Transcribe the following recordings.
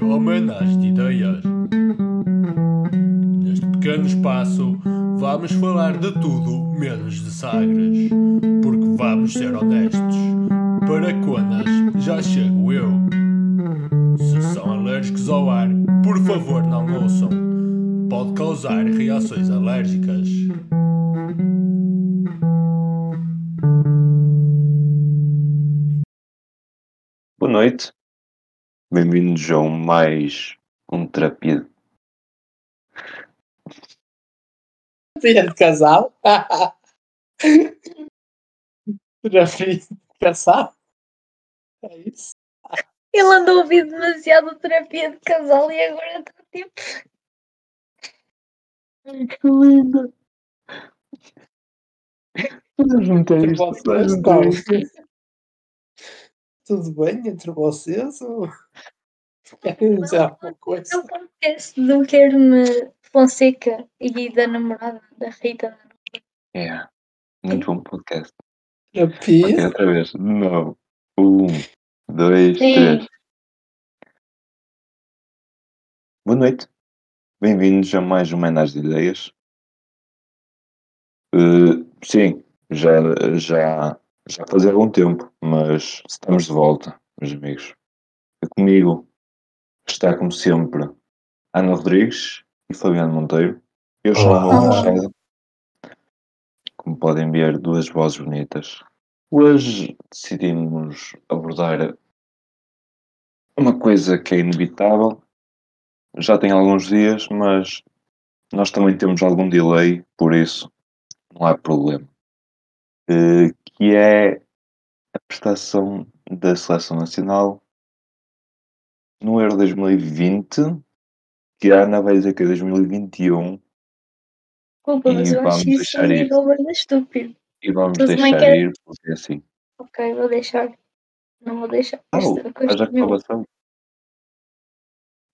Ao Manas de Ideias. Neste pequeno espaço, vamos falar de tudo menos de sagres. Porque vamos ser honestos. Para conas, já chego eu. Se são alérgicos ao ar, por favor não ouçam. Pode causar reações alérgicas. Boa noite. Bem-vindos a um mais um terapia. Filha de casal? Já fiz de casal? É isso? Ele andou a ouvir demasiado terapia de casal e agora está tipo. Que linda! Vamos juntar Entre isto, vamos tal. isto. Tudo bem entre vocês? Ou... Querem dizer alguma É coisa? um podcast do Quero-me Fonseca e da namorada da Rita. É, muito bom podcast. Terapia? Ok, outra vez. Não. Um, dois, Sim. três. Boa noite. Bem-vindos a mais um Menas de Ideias. Eh, sim, já, já, já fazia algum tempo, mas estamos de volta, meus amigos. E comigo está, como sempre, Ana Rodrigues e Fabiano Monteiro. Eu sou o Machado. Como podem ver, duas vozes bonitas. Hoje decidimos abordar uma coisa que é inevitável. Já tem alguns dias, mas nós também temos algum delay, por isso não há problema. Eh, que é a prestação da Seleção Nacional no Euro 2020, que a Ana vai dizer que é 2021, Desculpa, mas E eu vamos acho isso um bem estúpido. e vamos Tu também deixar queres- ir, porque é assim. Ok, vou deixar. Não vou deixar. Coisa faz a é reclamação.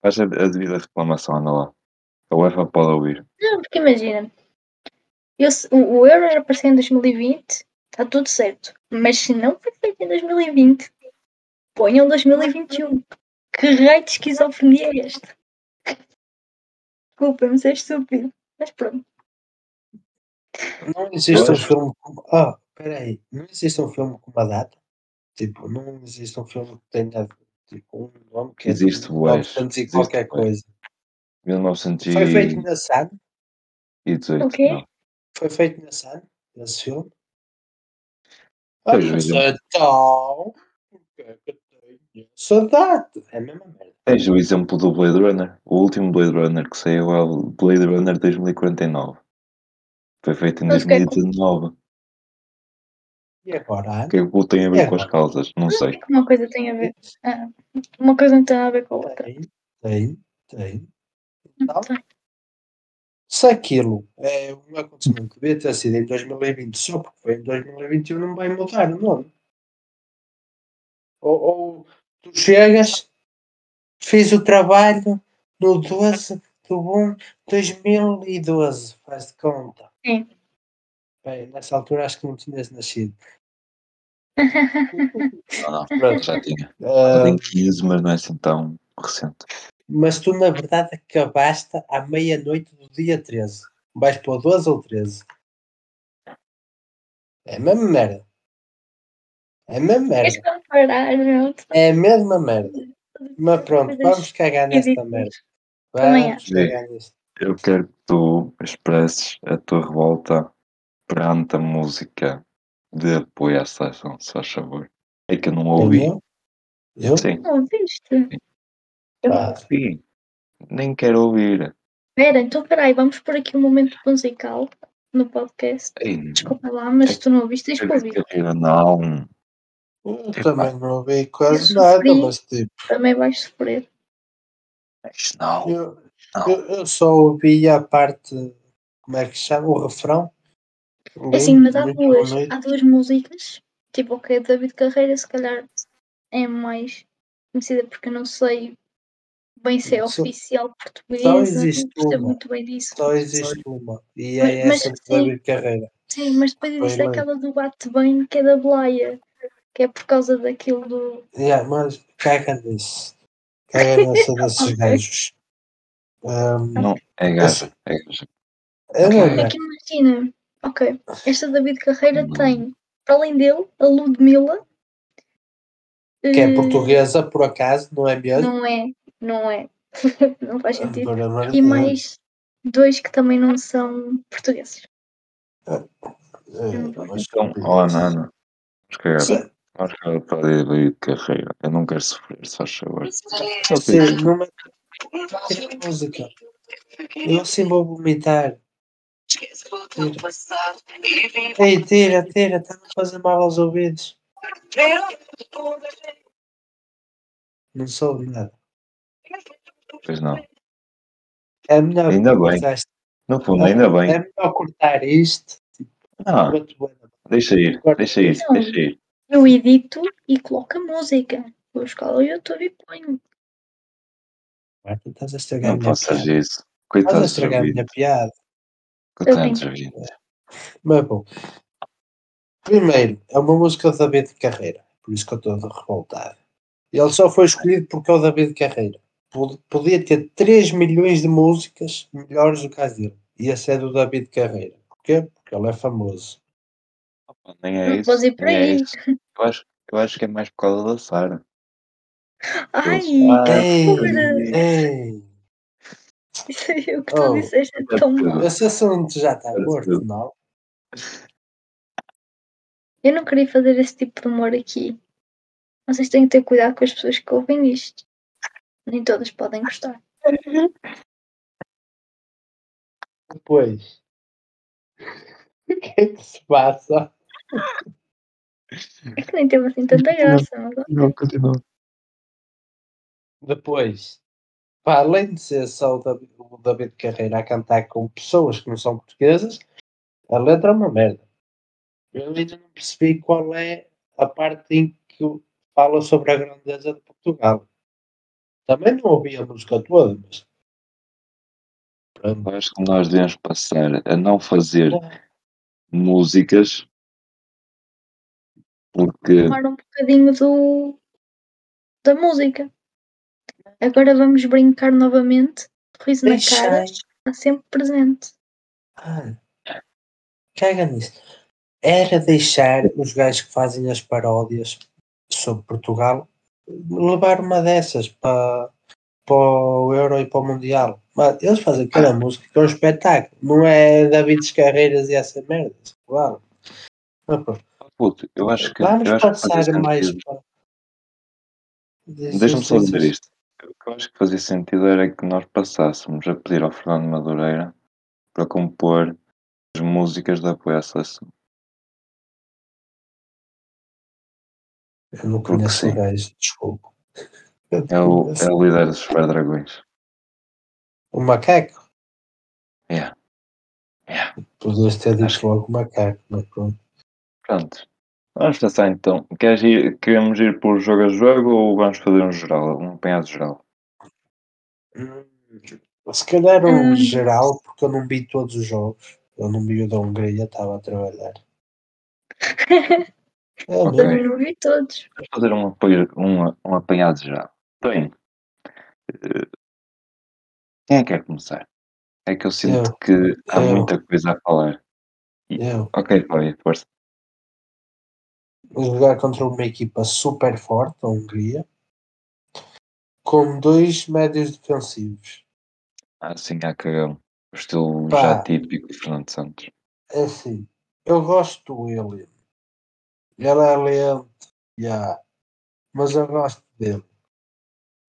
Faz a, a devida reclamação, anda lá. A UEFA pode ouvir. Não, porque imagina. Eu o, o Euro era para ser em 2020, está tudo certo. Mas se não foi feito em 2020, ponham 2021. Que raio de esquizofrenia é esta? Desculpa, mas é estúpido. Mas pronto. Não existe um filme com... Ah, peraí. Não existe um filme com uma data? Tipo, não existe um filme que tenha tipo, um nome que é Existe, bués. 1900 e Existe, qualquer coisa. 1918. Foi feito na SAN? O quê? não. Foi feito na SAN? Esse filme? Ah, mas então... Porque é que eu tenho data? É a mesma merda. Tens o exemplo do Blade Runner. O último Blade Runner que saiu é o Blade Runner 2049. Foi feito em Mas o que é que- 2019. E agora? O que é que tem a ver É, com as causas? Não sei. Uma coisa tem a ver. ah, uma coisa não tem a ver com a outra. Tem, tem, tem. Então, tem. Se aquilo é um acontecimento que devia ter sido em 2020 só porque foi em 2021, não vai mudar o nome. Ou, ou tu chegas, fiz o trabalho no 12 do 1 2012, faz de conta. Sim. Bem, nessa altura acho que não tinhas nascido. Não, não. Pronto. Já tinha. Ah, Tem 15, mas não é assim tão recente. Mas tu, na verdade, acabaste à meia-noite do dia 13. Vais para o 12 ou 13? É a mesma merda. É a mesma merda. comparar? É a mesma merda. Mas pronto, vamos cagar nesta merda. Também Vamos acho. cagar nisto. Eu quero que tu expresses a tua revolta perante a música de apoio à seleção, se faz favor. É que eu não ouvi. Eu? Eu? Sim, Não ouviste? não Ah. ouvi. Nem quero ouvir. Espera, então peraí, vamos pôr aqui um momento musical no podcast. Ei, Desculpa lá, mas tu não ouviste, tens que ouvir. não. Eu também não ouvi quase Eu nada, sofri. mas tipo, Também vais sofrer. Mas não. eu, Não. eu, eu só ouvi a parte, como é que se chama? O refrão. É Assim, mas há duas, há duas músicas. Tipo, ok, David Carreira, se calhar é mais conhecida porque eu não sei bem se é oficial portuguesa. só Não existe percebo uma. muito bem disso. Só existe uma. E Mas- é mas essa de sim. David Carreira. Sim, mas depois existe eleito. aquela do Bate Bem, que é da Blaia. Que é por causa daquilo do. Yeah, mas caga nisso. Caga nessa desses Ok. gajos. Ahm, Não, é gaja. É gaja. é é é. que imagina. Ok, esta David Carreira Não. tem, para além dele, a Ludmilla. que é eh, portuguesa, por acaso, não é mesmo? Não é, não é. não faz sentido. De E mais dois que também não são portugueses. É, mas Então, que isso. Nana. Sim. Vamos cagar para a ideia de carreira. Eu não quero sofrer, se faz favor. Só Sim, que não me... Tira a música. Eu assim vou vomitar. Ei, tira, tira, está-me a fazer mal aos ouvidos. Não soube nada. Pois não. É melhor Ainda bem. cortar isto. No fundo, ainda É bem. melhor cortar isto. Ah, Muito bem. deixa ir, deixa ir, Não. deixa ir. Eu edito e coloco a música. Vou escalar o YouTube e ponho. Marta, estás a estragar a Não minha faças piada. isso. Estás a estragar a minha piada. Ouvintes. Mas bom. Primeiro, é uma música do David Carreira. Por isso que eu estou revoltado. Ele só foi escolhido porque é o David Carreira. Pod- Podia ter 3 milhões de músicas melhores do que as dele. E esse é do David Carreira. Porquê? Porque ele é famoso. Opa, Nem é Não isso. por nem é isso. Eu acho, eu acho que é mais por causa da Sara. Ai, que Ei, horror! ei. Isso aí, o que tu Oh, disseste é tão mau. Esse assunto já está morto, não? Eu não queria fazer esse tipo de humor aqui. Vocês têm que ter cuidado com as pessoas que ouvem isto. Nem todas podem gostar. Depois. O que é que se passa? É que nem teve assim tanta graça, mas. Não, continua. Depois, pá, além de ser só o David Carreira a cantar com pessoas que não são portuguesas, a letra é uma merda. Eu ainda não percebi qual é a parte em que fala sobre a grandeza de Portugal. Também não ouvi a música toda, mas. Pronto. Acho que nós devemos passar a não fazer músicas porque Tomar um bocadinho do, da música. Agora vamos brincar novamente. Riso na cara está sempre presente. Ah, caga nisso. Era deixar os gajos que fazem as paródias sobre Portugal levar uma dessas para, para o Euro e para o Mundial. Mas eles fazem cada música que é um espetáculo. Não é David Carreiras e essa merda. Claro. Pronto. puto, eu acho que Vamos passar mais para. Deixa-me só dizer isto. O que eu acho que fazia sentido era que nós passássemos a pedir ao Fernando Madureira para compor as músicas de apoio à seleção. Eu não conheço o gajo, desculpa. É o, é o líder dos Super Dragões. O macaco? Yeah. Yeah. Podias ter Acho dito que- logo macaco, mas pronto. Pronto. Vamos pensar então. Queres ir, queremos ir por jogo a jogo ou vamos fazer um geral, um apanhado geral? Hum, Se calhar um Hum. geral, porque eu não vi todos os jogos. Eu não vi o da Hungria, estava a trabalhar. Não vi todos. Vamos fazer um, apoio, um, um apanhado geral. Bem, eh, quem é que quer começar? É que eu sinto Eu. que há Eu. muita coisa a falar. Eu. Ok, Fábio, força. Jogar contra uma equipa super forte, a Hungria, com dois médios defensivos. Ah, sim, há cagão. O estilo Pá. já típico de Fernando Santos. É assim, eu gosto do William. Ele é lento, yeah, mas eu gosto dele.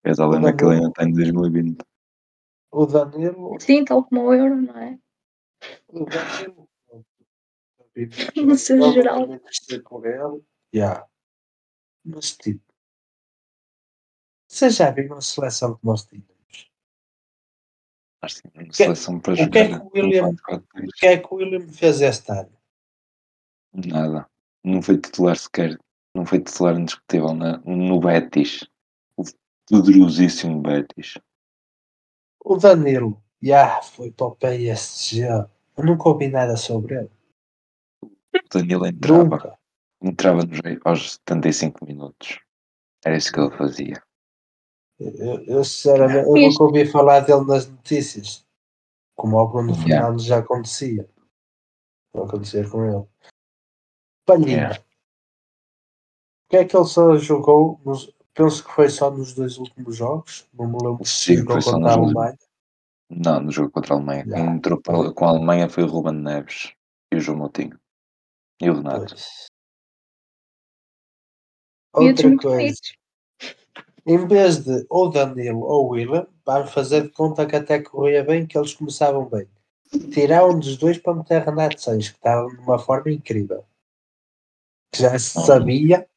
Queres a lembra que ele ainda está em 2020. O Danilo, Sim, tal como o Euro, não é? o Danilo, No seu eu geral. por ele, yeah. mas tipo, vocês já viram a seleção que nós tínhamos? Acho que uma que- seleção para o que jogar. é que o William- 4-4-2. O que é que o William fez este ano? Nada. Não foi titular sequer. Não foi titular indiscutível na, no Betis. O poderosíssimo Betis. O Danilo, já foi para o PSG. Eu nunca ouvi nada sobre ele. O Danilo entrava. Nunca. Entrava nos, aos 75 minutos. Era isso que ele fazia. Eu, eu sinceramente eu nunca ouvi falar dele nas notícias. Como ao Bruno Yeah. Fernandes já acontecia. Não acontecia com ele. Palhinha. Yeah. O que é que ele só jogou? Nos, penso que foi só nos dois últimos jogos. Não me lembro se Sim, jogou foi só contra a. Alemanha. Não, no jogo contra a Alemanha. Já. Quem entrou para- com a Alemanha foi o Ruben Neves e o João Moutinho. E o Renato. Pois. Outra coisa. Em vez de ou Danilo ou William, vamos fazer de conta que até corria bem, que eles começavam bem. Tirar um dos dois para meter Renato Sanches, que estava de uma forma incrível. Já Uhum. sabia,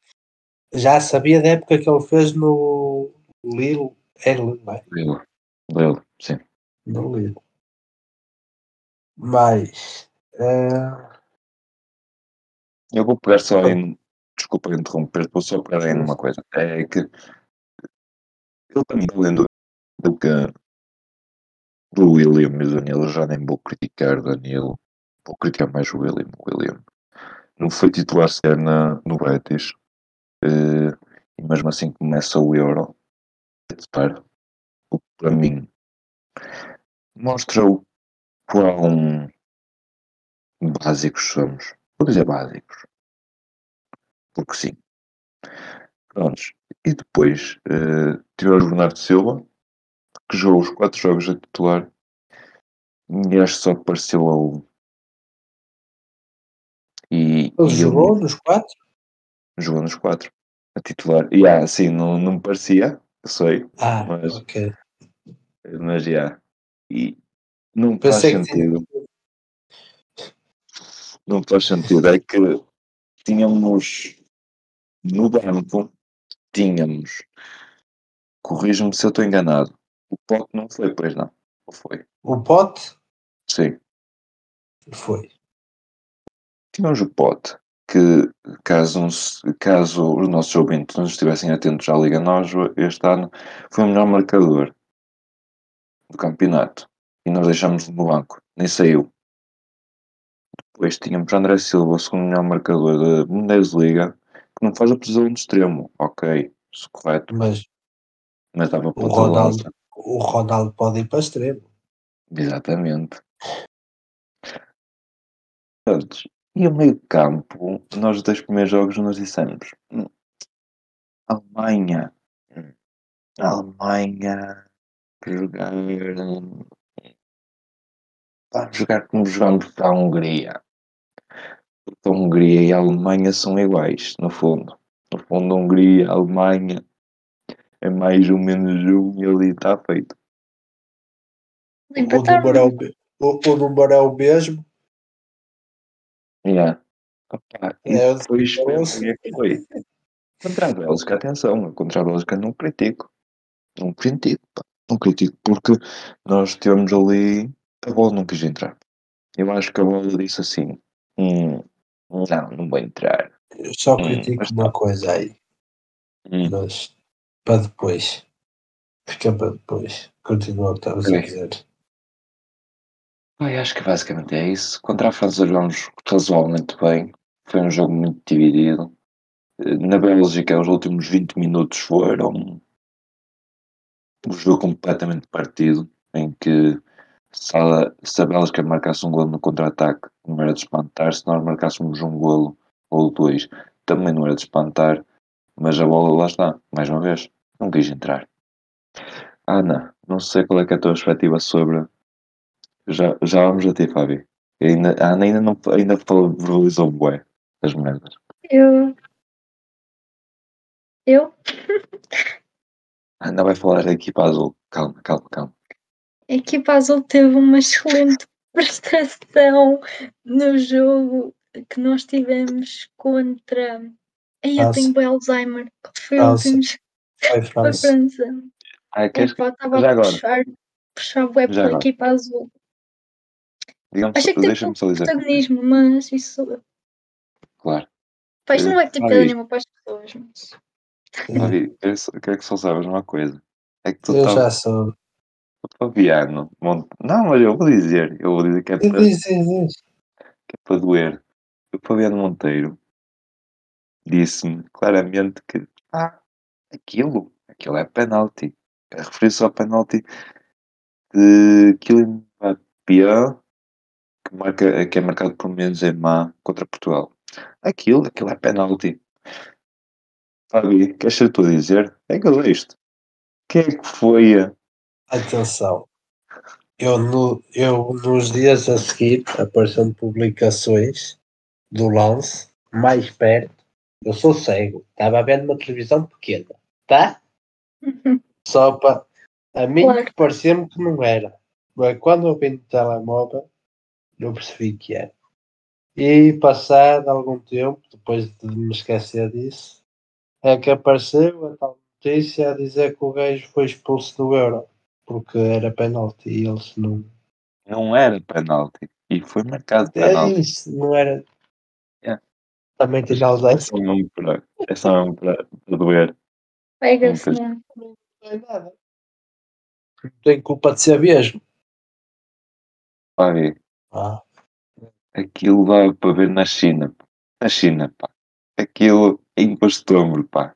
já sabia da época que ele fez no Lille, é Lille, não é? Lilo. Lilo, sim. No Lille. Mas, eh, Eu vou pegar só em. Desculpa interromper, vou só pegar aí numa coisa. É que ele para mim, além do, que do William e do Danilo, eu já nem vou criticar Danilo, vou criticar mais o William. O William não foi titular sequer na, no Betis, eh, e mesmo assim começa o Euro. Para, para mim mostra o quão básicos somos. Vou dizer básicos. Porque sim. Prontos. E depois eh, tivemos o Bernardo Silva, que jogou os quatro jogos a titular. E acho que só apareceu a um. E, ele e jogou nos quatro? jogou nos quatro a titular. E ah, sim, não, não me parecia, eu sei, Ah, Mas- ok. mas já. E não faz Pensei que sentido. Não faz sentido. É que tínhamos no banco, tínhamos, corrijo-me se eu estou enganado, o pote não foi, pois não? Ou foi? O pote Sim. foi. Tínhamos o pote que, caso, caso os nossos ouvintes não estivessem atentos à Liga Nós, este ano foi o melhor marcador do campeonato. E nós deixamos no banco, nem saiu. Depois tínhamos André Silva, o segundo melhor marcador da Bundesliga, que não faz a posição de extremo, ok, isso correto, Mas mas dava o ponta de Ronaldo, lança. o Ronaldo pode ir para extremo. Exatamente. Portanto, E o meio campo, nós os dois primeiros jogos nós dissemos "Hum, Alemanha, hum, Alemanha, jogar, hum, vamos jogar como jogamos para a Hungria. Porque a Hungria e a Alemanha são iguais, no fundo. No fundo, a Hungria e a Alemanha é mais ou menos um e ali está feito. O número, é o, o, o número é o mesmo. Yeah. Opa, É, eu depois sei, eu como é que foi? Contra a Bélgica, atenção, contra a Bélgica não critico. Não critico, pá. Não critico, porque nós tivemos ali, a bola não quis entrar. Eu acho que a bola disse assim, hum, não, não vai entrar. Eu só Hum, critico mas uma tá. coisa aí, Hum, mas para depois. Fica para depois. Continua o que estavas a dizer. Acho que basicamente é isso. Contra a França jogamos razoavelmente bem. Foi um jogo muito dividido. Eh, Na Bélgica, os últimos 20 minutos foram um jogo completamente partido, em que se a, se a Bélgica marcasse um golo no contra-ataque, não era de espantar. Se nós marcássemos um golo ou dois, também não era de espantar. Mas a bola lá está, mais uma vez, não quis entrar. Ana, não sei qual é, é a tua perspectiva sobre. Já, já vamos a ti, Fábio. Ainda, a Ana ainda não ainda falou, verbalizou bué as merdas. Eu. Eu? A Ana vai falar da equipa azul. Calma, calma, calma. A equipa azul teve uma excelente prestação no jogo que nós tivemos contra. Aí eu tenho bem Alzheimer. Foi o último? Foi França. Ai, queres, já a agora? puxar, puxar Já pela agora. equipa azul. Digamos, Achei que só dizer. protagonismo, mas isso. Claro. Pá, isto não vai ter piada nenhuma para as pessoas, mas. Fábio, quero, que só saibas uma coisa. É que tu Eu já sou. o Fabiano. Mont... Não, mas eu vou dizer. Eu vou dizer que é para, Diz, diz, diz. que é para doer. O Fabiano Monteiro disse-me claramente que ah, aquilo, aquilo é penalti. Referi-se ao penalti de Kylian Mbappé, que, marca, que é marcado por Benzema contra Portugal. Aquilo, aquilo é penalti. Fabi, queres ser tu a dizer? É que é isto. Quem é que foi a Atenção. Eu, no, eu nos dias a seguir apareceram publicações do lance mais perto. Eu sou cego, estava vendo uma televisão pequena, tá? Só para a mim Claro. que parecia-me que não era. Mas quando eu vi no telemóvel, eu percebi que era. E passado algum tempo, depois de me esquecer disso, é que apareceu a tal notícia a dizer que o gajo foi expulso do Euro porque era penalti e eles não. Não era penalti. E foi marcado É penalti. isso, não era. Yeah. Também tem É ausência. só mesmo para, é só mesmo para, para doer. Pega-se mesmo. Não é nada. Não tem culpa de ser mesmo. Fabi, Ah, aquilo dá para ver na China. pá. Na China, pá. Aquilo é imposto pá.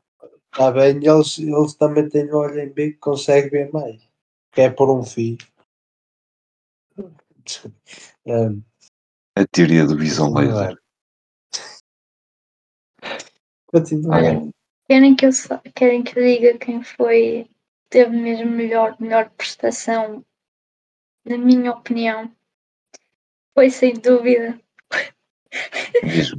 está bem, eles, eles também têm olho em bico que conseguem ver mais. Que é por um fio. É, A teoria do visão laser. continua. Querem que eu, querem que eu diga quem foi, teve mesmo melhor, melhor prestação, na minha opinião? Foi sem dúvida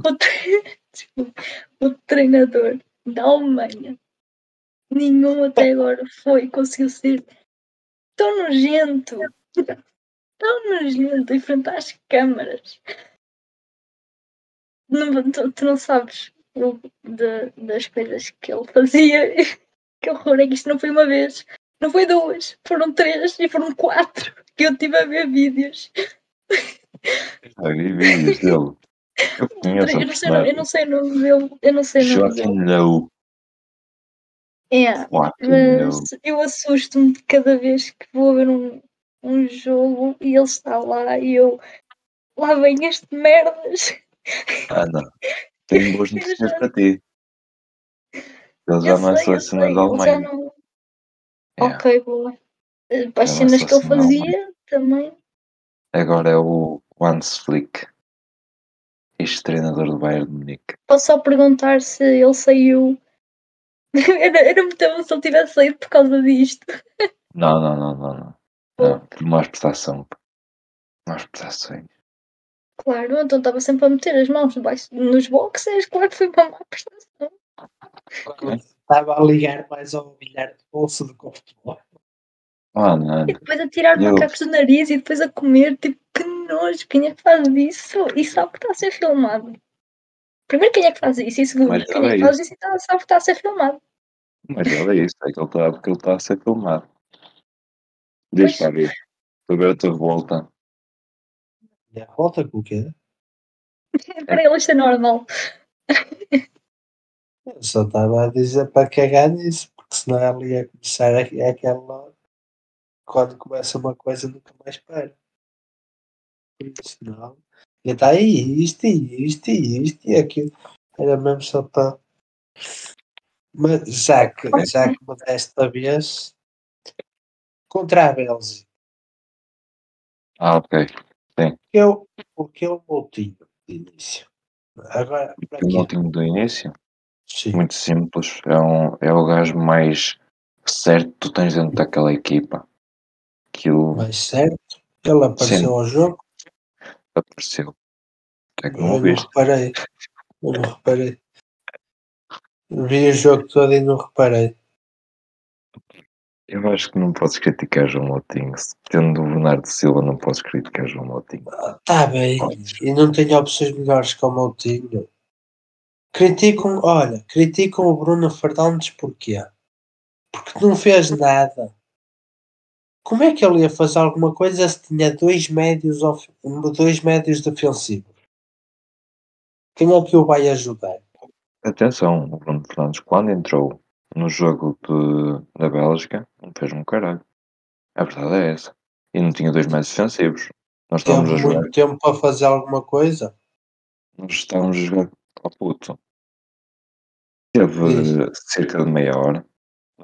o, tre- desculpa, o treinador da Alemanha. Nenhum até agora foi, conseguiu ser tão nojento, tão nojento em frente às câmaras. Não, tu, tu não sabes o- de- das coisas que ele fazia. Que horror, é que isto não foi uma vez, não foi duas, foram três e foram quatro que eu tive a ver vídeos. Já vi vídeos dele. Eu conheço Eu não, sei, eu não sei o nome dele, eu não sei o nome dele. Joaquim Low. É, Joaquim mas Low. eu assusto-me cada vez que vou ver um, um jogo e ele está lá e eu lá vem este merdas. Ah, não. Tenho boas Eu notícias para ti. Ele já Eu não é eu selecionado sei, da ele Alemanha. não. É. Ok, boa. Para as é cenas que ele selecionado da fazia também. Agora é o Hans Flick. Ex-treinador do Bayern de Munique. Posso só perguntar se ele saiu. era, era muito bom se ele tivesse saído por causa disto. Não, não, não, não, não. Não, por má prestação. Más prestações. Claro, então estava sempre a meter as mãos debaixo, nos boxers, claro que foi uma má prestação. Estava a ligar mais ao bilhar de bolso do que ao futebol. Não. E depois a tirar Eu- macacos do nariz e depois a comer, tipo, que nojo, quem é que faz isso? E sabe que está a ser filmado. Primeiro, quem é que faz isso? E segundo, Mas quem é que faz isso e tá- sabe que está a ser filmado? Mas olha isso, é que ele está porque ele está a ser filmado. Diz Pois. para ver. Estou a ver a tua revolta. E a volta com o quê? Para ele isto é normal. Eu só estava a dizer para cagar nisso, porque senão ela ia começar a, é aquela. Quando começa uma coisa nunca mais para. Não. E está aí isto e isto e isto e aquilo. Era mesmo só para. Mas já que, já que desta vez contra a Bélgica, Ah, ok. eu, porque eu Moutinho de início. Agora, para O último do início, Sim. muito simples. É, um, é o gajo mais certo que tu tens dentro daquela equipa. Aquilo Mas certo, ele apareceu Sim. ao jogo, apareceu. É que eu não não ouviste. reparei. Eu não reparei. Vi o jogo todo e não reparei. Eu acho que não podes criticar João Moutinho. Tendo o Bernardo Silva, não podes criticar João Moutinho. Tá bem, Podes. e não tenho opções melhores que o Moutinho. Criticam, olha, criticam o Bruno Fernandes porquê? Porque não fez nada. Como é que ele ia fazer alguma coisa se tinha dois médios, of- dois médios defensivos? Quem é que o vai ajudar? Atenção, o Bruno Fernandes, quando entrou no jogo de, da Bélgica, não fez um caralho. A verdade é essa. E não tinha dois mais defensivos. Nós Teve estávamos a jogar, muito tempo para fazer alguma coisa? nós estávamos a jogar ao puto. Teve Diz. cerca de meia hora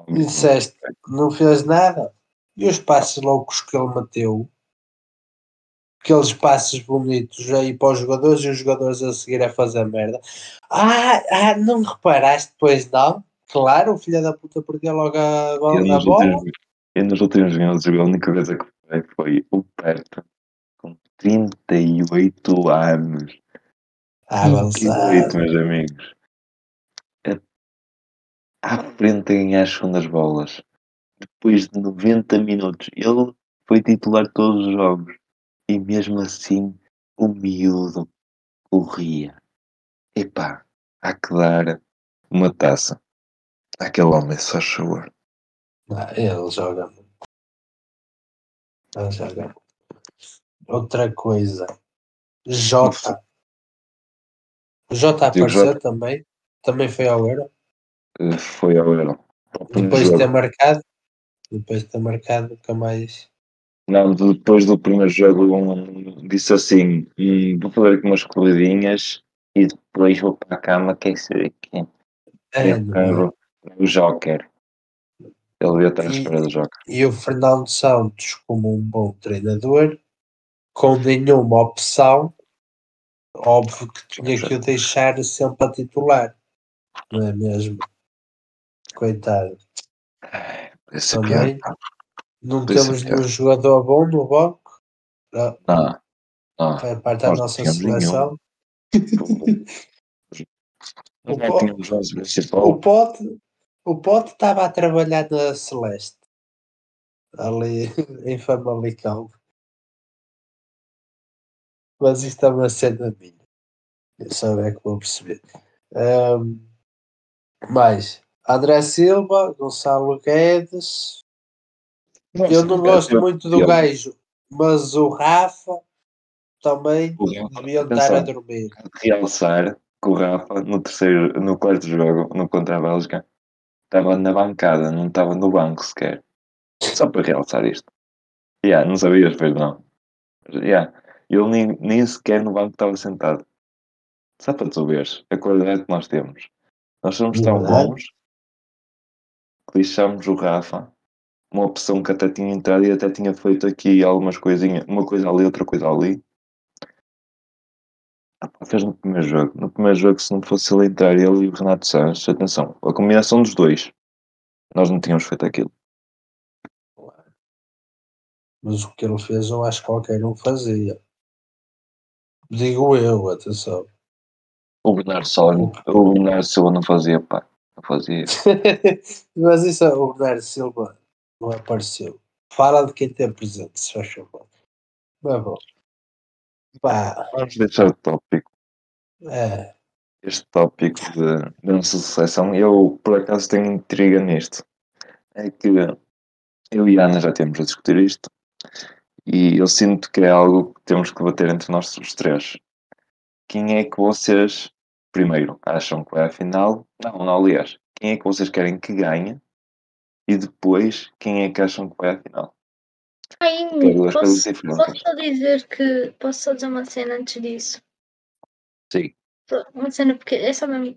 disseste, não fez nada. E os passos loucos que ele meteu, aqueles passos bonitos aí para os jogadores e os jogadores a seguir a fazer merda. Ah, ah não reparaste depois não? Claro, o filho da puta perdeu logo a, Eu bola- a nos, bola. últimos, eu nos últimos minutos a única coisa que foi foi o Perto com 38 anos. Ah, avançado. 38, meus amigos. A- À frente a ganhar as segundas bolas. Depois de 90 minutos. Ele foi titular todos os jogos. E mesmo assim, o miúdo corria. Epá, há que dar uma taça àquele homem, só favor. Ah, ele joga. Ele joga. Outra coisa. Jota. O Jota apareceu Jota. também. Também foi ao Euro. Eh, Foi ao Euro. Depois de ter marcado. Depois de ter marcado, nunca mais. Não, depois do primeiro jogo um, disse assim, "Hum, vou fazer aqui umas corridinhas e depois vou para a cama, quer saber quem? É, Eu quero o Joker. Ele devia estar à E- espera do Joker. E o Fernando Santos, como um bom treinador, com nenhuma opção, óbvio que tinha que o deixar sempre a titular. Não é mesmo? Coitado. Esse é Também. pior. Não Podia ser temos pior. nenhum jogador bom no banco. Ah, Não, não. Faz parte da não nossa seleção. O não tínhamos 11 O. Pote, o Pote estava a trabalhar na Celeste. Ali em Famalicão. Mas isto é uma cena minha. Eu só é que vou perceber. Ahm, mais André Silva, Gonçalo Guedes. Eu não gosto muito do Eu- gajo, mas o Rafa também deviam estar a dormir. realçar que o Rafa no terceiro, no quarto jogo, no contra a Bélgica, estava na bancada, não estava no banco sequer. Só para realçar isto. Yeah, não sabias, pois não. Yeah, ele nem, nem sequer no banco estava sentado. Só para tu veres a qualidade que nós temos. Nós somos tão bons que deixámos o Rafa, uma opção que até tinha entrado e até tinha feito aqui algumas coisinhas, uma coisa ali, outra coisa ali. Ah, fez no primeiro jogo. No primeiro jogo, se não fosse ele entrar, ele e o Renato Santos, atenção, a combinação dos dois, nós não tínhamos feito aquilo. Mas o que ele fez, eu acho que qualquer um fazia. Digo eu, atenção. O Bernardo Silva, o Bernardo Silva não fazia, pá, não fazia. Mas isso, é o Bernardo Silva não apareceu. Fala de quem tem presente, se faz favor. Mas bom. Pá, Vamos deixar o tópico, é. este tópico de, da nossa seleção. Eu, por acaso, tenho intriga nisto. É que eu e a Ana já temos a discutir isto e eu sinto que é algo que temos que bater entre nós os três. Quem é que vocês, primeiro, acham que vai à final? Não, não, aliás, quem é que vocês querem que ganhe? E depois, quem é que acham que vai à final? Ai, posso, posso só dizer que. Posso só dizer uma cena antes disso? Sim. Uma cena, porque é só mesmo.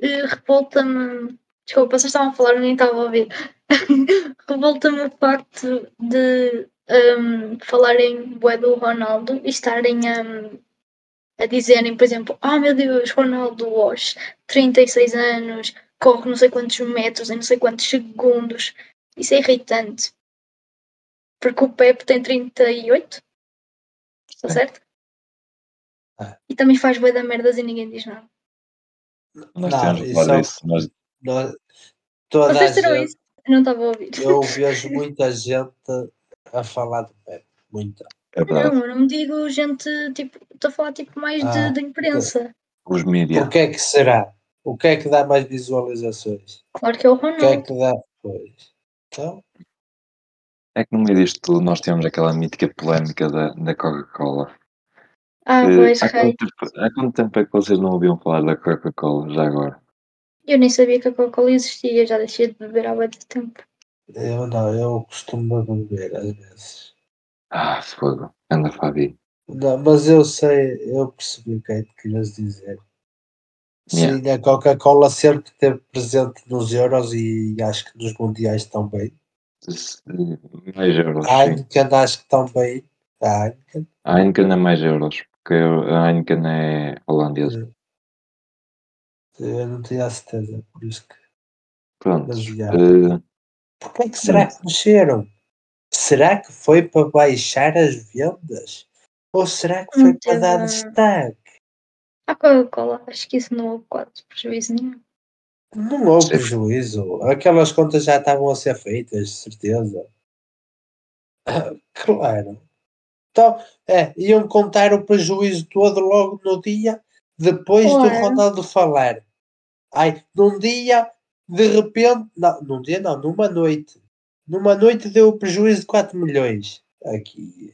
Eh, Revolta-me. Desculpa, vocês estavam a falar, nem estava a ouvir. Revolta-me o facto de um, falarem bué do Ronaldo e estarem a, a dizerem, por exemplo, ah meu Deus, Ronaldo aos 36 anos, corre não sei quantos metros em não sei quantos segundos. Isso é irritante. Porque o Pepe tem 38? Está É. certo? É. E também faz bué da merdas e ninguém diz nada. Nós Não, temos isso é-. Nós, Nós, toda Vocês terão gente, isso? Eu não estava a ouvir. eu vejo muita gente a falar do Pepe. Muita. É verdade. Não, eu não digo gente, tipo, estou a falar tipo mais Ah, de, de imprensa. Os mídias. Por que é que será? O que é que dá mais visualizações? Claro que é o O que é Ronaldo. que dá? Pois. Então, É que no meio disto tudo nós temos aquela mítica polémica da, da Coca-Cola. Ah, pois, há, rei. quanto tempo, há quanto tempo é que vocês não ouviam falar da Coca-Cola já agora? Eu nem sabia que a Coca-Cola existia, já deixei de beber há muito tempo. eu não, eu costumo beber às vezes. Ah, fogo. Anda, Fabi. Não, mas eu sei, eu percebi o que é que querias dizer. Sim, a Coca-Cola sempre esteve presente nos Euros e acho que nos Mundiais também. Mais euros, A sim. Heineken acho que também. A Heineken. A Heineken é mais euros, porque a Heineken é holandesa. Eu não tenho a certeza, por isso que. Pronto. Mas eh, Porquê que será que mexeram? Será que foi para baixar as vendas? Ou será que foi Não para dar destaque? A Coca-Cola, acho que isso não houve quase prejuízo nenhum. Não houve Sim. prejuízo. Aquelas contas já estavam a ser feitas, de certeza. Ah, Claro. Então, é, iam contar o prejuízo todo logo no dia depois do Claro. Ronaldo falar. Ai, num dia, de repente, não, num dia não, numa noite. Numa noite deu o prejuízo de 4 milhões. Aqui.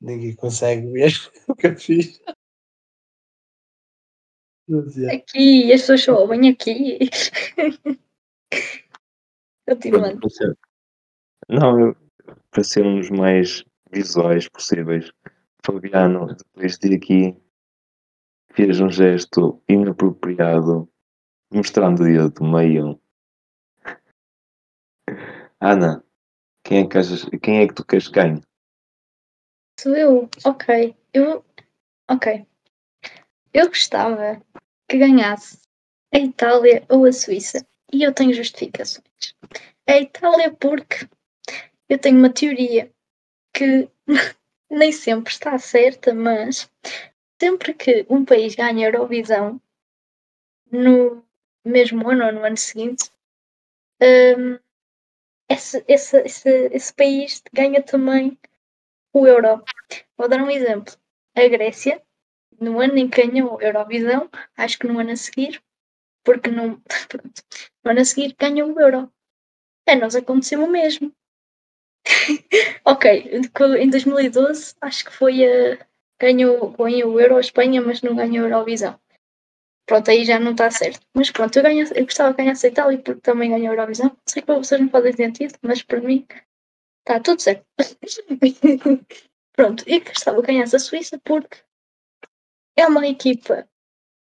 Ninguém consegue ver o que eu fiz. Aqui, as pessoas só ouvem aqui. Continuando. Não, eu- para sermos mais visuais possíveis, Fabiano, depois de aqui, fez um gesto inapropriado, mostrando o dedo meio. Ana, quem é que, achas, quem é que tu queres que ganhe? Sou eu. Ok. Eu. Ok. Eu gostava que ganhasse a Itália ou a Suíça. E eu tenho justificações. A Itália porque eu tenho uma teoria que nem sempre está certa, mas sempre que um país ganha a Eurovisão no mesmo ano ou no ano seguinte, hum, esse, esse, esse, esse país ganha também o Euro. Vou dar um exemplo. A Grécia, no ano em que ganhou a Eurovisão, acho que no ano a seguir, porque não. Pronto, no ano a seguir ganhou o Euro. É, nós aconteceu o mesmo. ok, em 2012 acho que foi a. Ganhou, ganhou o Euro a Espanha, mas não ganhou a Eurovisão. Pronto, aí já não está certo. Mas pronto, eu, ganho, eu gostava que ganhasse a Itália porque também ganhou a Eurovisão. Sei que para vocês não fazem sentido, mas para mim está tudo certo. Pronto, e gostava que ganhasse a Suíça porque é uma equipa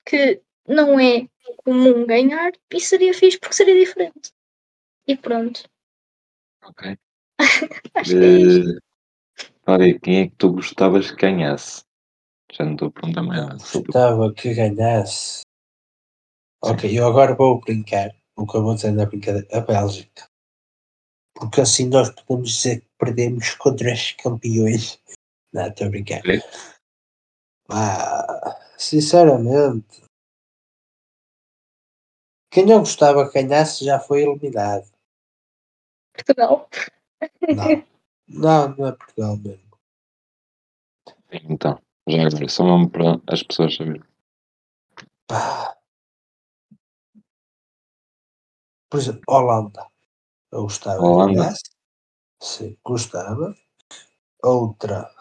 que não é comum ganhar e seria fixe porque seria diferente. E pronto, Ok. acho que é. Eh, Olha, quem é que tu gostavas que ganhasse? Já não estou a perguntar mais Eu gostava que ganhasse. Ok, eu agora vou brincar. O que eu vou dizer na brincadeira, a Bélgica. Porque assim nós podemos dizer que perdemos contra os campeões. Não, estou a brincar. Ah, sinceramente, quem eu gostava que ganhasse já foi eliminado. Portugal. Não, não, não é Portugal mesmo. Então, já agora, só mesmo para as pessoas saberem. Pá. Por exemplo, Holanda. Eu gostava Holanda? ganhasse. Sim, gostava. Outra.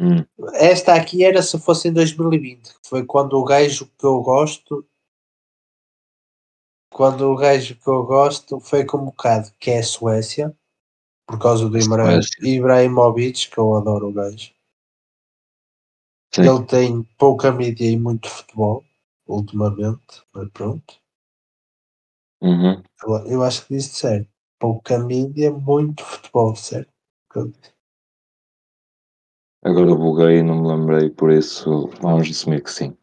Hum, Esta aqui era se fosse em 2020, que foi quando o gajo que eu gosto. Quando o gajo que eu gosto foi convocado, que é a Suécia, por causa do. Ibrahimovic, que eu adoro o gajo. sim. Ele tem pouca mídia e muito futebol, ultimamente, mas pronto. Uhum. Eu, eu acho que disse certo. Pouca mídia, muito futebol, certo? Agora buguei e não me lembrei, por isso vamos assumir que sim.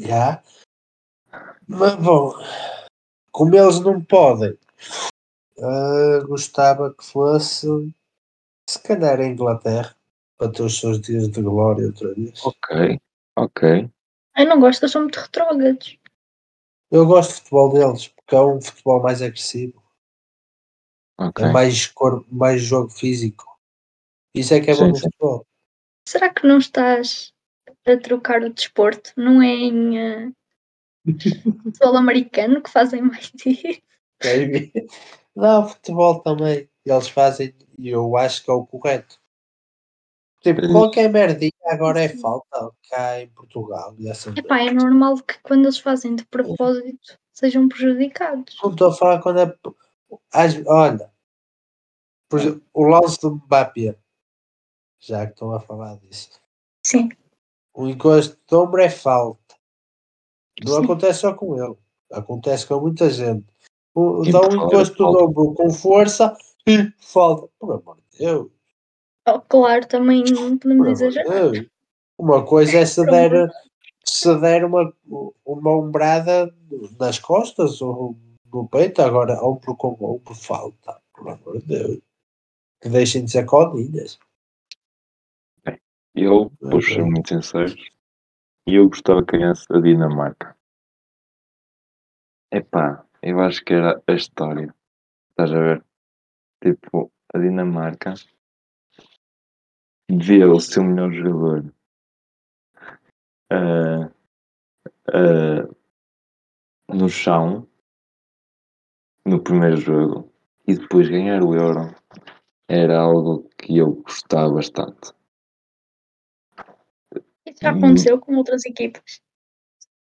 Já. Mas bom, como eles não podem, ah, gostava que fosse se calhar a Inglaterra para ter os seus dias de glória outra vez. Ok, ok. Eu não gosto, eles são muito retrógrados. Eu gosto de futebol deles porque é um futebol mais agressivo, ok. é mais, cor, mais jogo físico. Isso é que é bom Sim, no sim. futebol. Será que não estás a trocar o desporto? Não é em eh, futebol americano que fazem mais disso? Baby. Não, futebol também. Eles fazem e eu acho que é o correto. Tipo, qualquer merdinha agora é falta cá em Portugal. E essa Epá, é normal que quando eles fazem de propósito sejam prejudicados. Não estou a falar quando é. Às- olha, por exemplo, o lance do Mbappé, já que estão a falar disso. Sim. O encosto de ombro é falta. Não Sim. acontece só com ele. Acontece com muita gente. O- Dá um encosto de dobro com força e falta. Por amor de Deus. Oh, claro, também não Por podemos de exagerar. Deus. Uma coisa é se Por der, se der uma, uma ombrada nas costas ou no peito, agora ombro com ombro falta. Por amor de Deus. Que deixem de ser codinhas. Eu, vou ser Ok. muito sincero, e eu gostava que ganhasse a Dinamarca. Epá, eu acho que era a história. Estás a ver? Tipo, a Dinamarca vê o seu melhor jogador ah, ah, no chão no primeiro jogo e depois ganhar o Euro era algo que eu gostava bastante. Isso já aconteceu com outras equipas.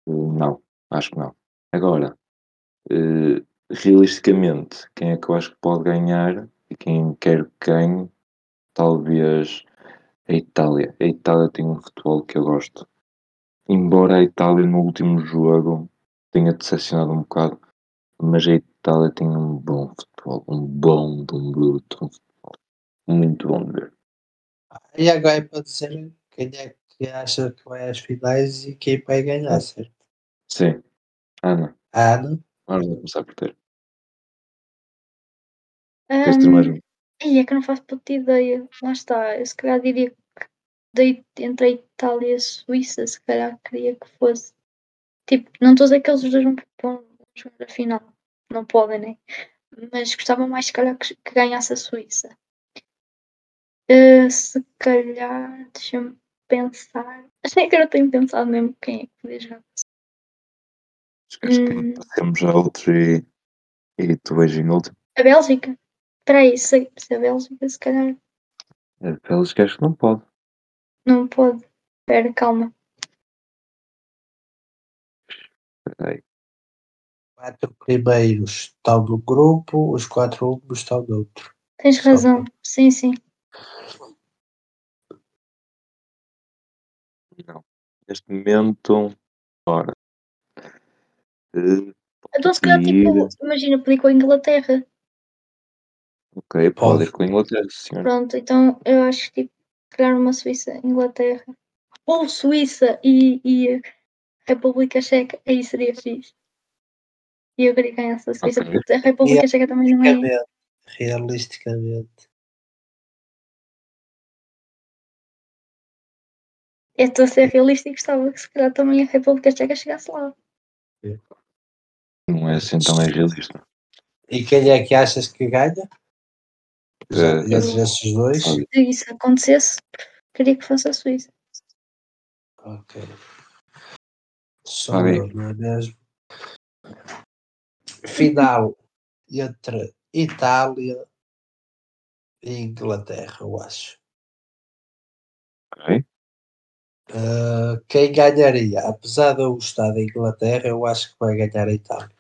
Uh, Não, acho que não. Agora, eh, realisticamente, quem é que eu acho que pode ganhar e quem quero que ganhe, talvez a Itália. A Itália tem um futebol que eu gosto. Embora a Itália no último jogo tenha decepcionado um bocado, mas a Itália tem um bom futebol, um bom de um bruto, um futebol muito bom de ver. E agora é para dizer quem é que acha que vai às finais e quem vai ganhar, certo? Sim. Ana, Ana, vamos começar por ter. Queres ter mais Hum, um? Ai, é que eu não faço puta ideia. Lá está. Eu se calhar diria que entre a Itália e a Suíça, se calhar queria que fosse. Tipo, não estou a dizer que eles dois vão vão jogar a final. Não podem, né? Mas gostava mais, se calhar, que, que ganhasse a Suíça. Eh, se calhar, deixa-me pensar. Acho que eu não tenho pensado mesmo quem é que podia jogar. Que Hum. passemos a outro e, e tu vais em último? A Bélgica? Espera aí, se, se a Bélgica, se calhar, É, Eles que acho que não pode. não pode. Espera, calma. Espera aí. quatro primeiros estão no grupo, os quatro últimos estão no outro. Tens Só razão. Sim, sim. Não. Neste momento, ora. eh, Então, se calhar, tipo, imagina, pedir com a Inglaterra. Ok, pode Pode. ir com a Inglaterra, senhor. Pronto, então eu acho que, tipo, criar uma Suíça-Inglaterra. Ou Suíça e, e República Checa. Aí seria fixe. E eu queria ganhar essa Suíça, Ok. porque a República Checa também não é. Realisticamente, realisticamente. Eu estou a ser realista e gostava que, se calhar, também a República Checa chegasse lá. Não é assim tão realista. E quem é que achas que ganha? Já, Eh, entre esses dois? Se isso acontecesse, queria que fosse a Suíça. Ok. Só não é mesmo? Final entre Itália e Inglaterra, eu acho. Ok. Uh, quem ganharia? Apesar de eu gostar da Inglaterra, eu acho que vai ganhar a Itália.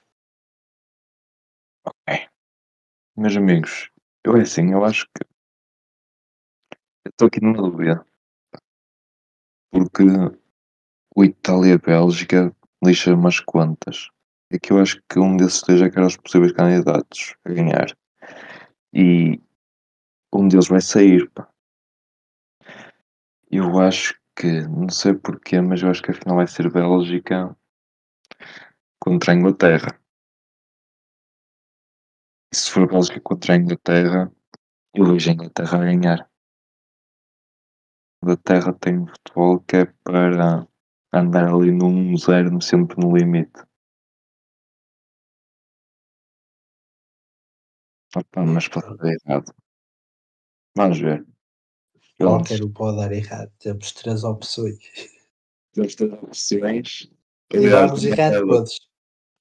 Meus amigos, eu é assim, eu acho que. eu Estou aqui numa dúvida. Porque o Itália-Bélgica lixa umas quantas. É que eu acho que um desses dois é que os possíveis candidatos a ganhar. E um deles vai sair, pá. Eu acho que, não sei porquê, mas eu acho que a final vai ser Bélgica contra a Inglaterra. E se for Bélgica contra a Inglaterra, eu vejo a Inglaterra a ganhar. A Inglaterra tem um futebol que é para andar ali no 1-0 sempre no limite. Opa, mas pode dar errado. Vamos ver. Qualquer um pode dar errado. Temos três opções. eles têm opções. E vamos errar todos.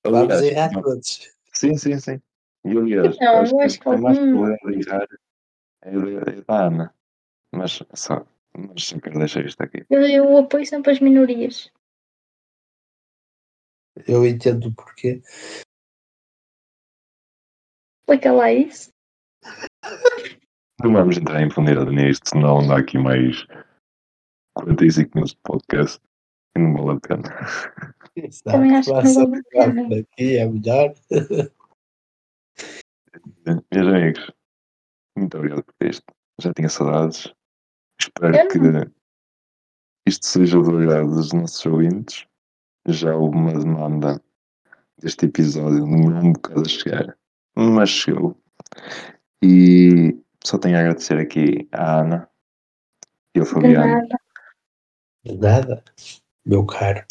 Vamos errar todos. Sim, sim, sim. E aliás, Não, eu acho acho que tem mais algum- probabilidade de errar é a é da Ana. Mas só, mas só quero deixar isto aqui. Eu, eu apoio sempre as minorias. Eu entendo o porquê. Explica lá isso. Não vamos entrar em profundidade nisto, senão dá aqui mais 45 minutos de podcast e não vale a pena. Exato, Também acho que não vale a pena. daqui, é melhor. Meus amigos, muito obrigado por isto. Já tinha saudades. Espero que isto seja do agrado dos nossos ouvintes. Já houve uma demanda deste episódio, demorou um bocado a chegar, mas chegou. E só tenho a agradecer aqui à Ana e ao Fabiano. De Nada, meu caro.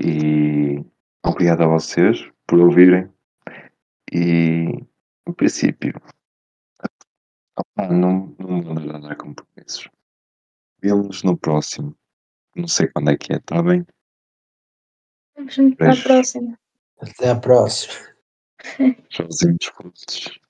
E obrigado a vocês por ouvirem. E, no princípio, opá, não, não vou dar nada compromissos. Vemo-nos no próximo. Não sei quando é que é, está bem? Vamos para a próxima. Até à próxima. Tchauzinhos, putos.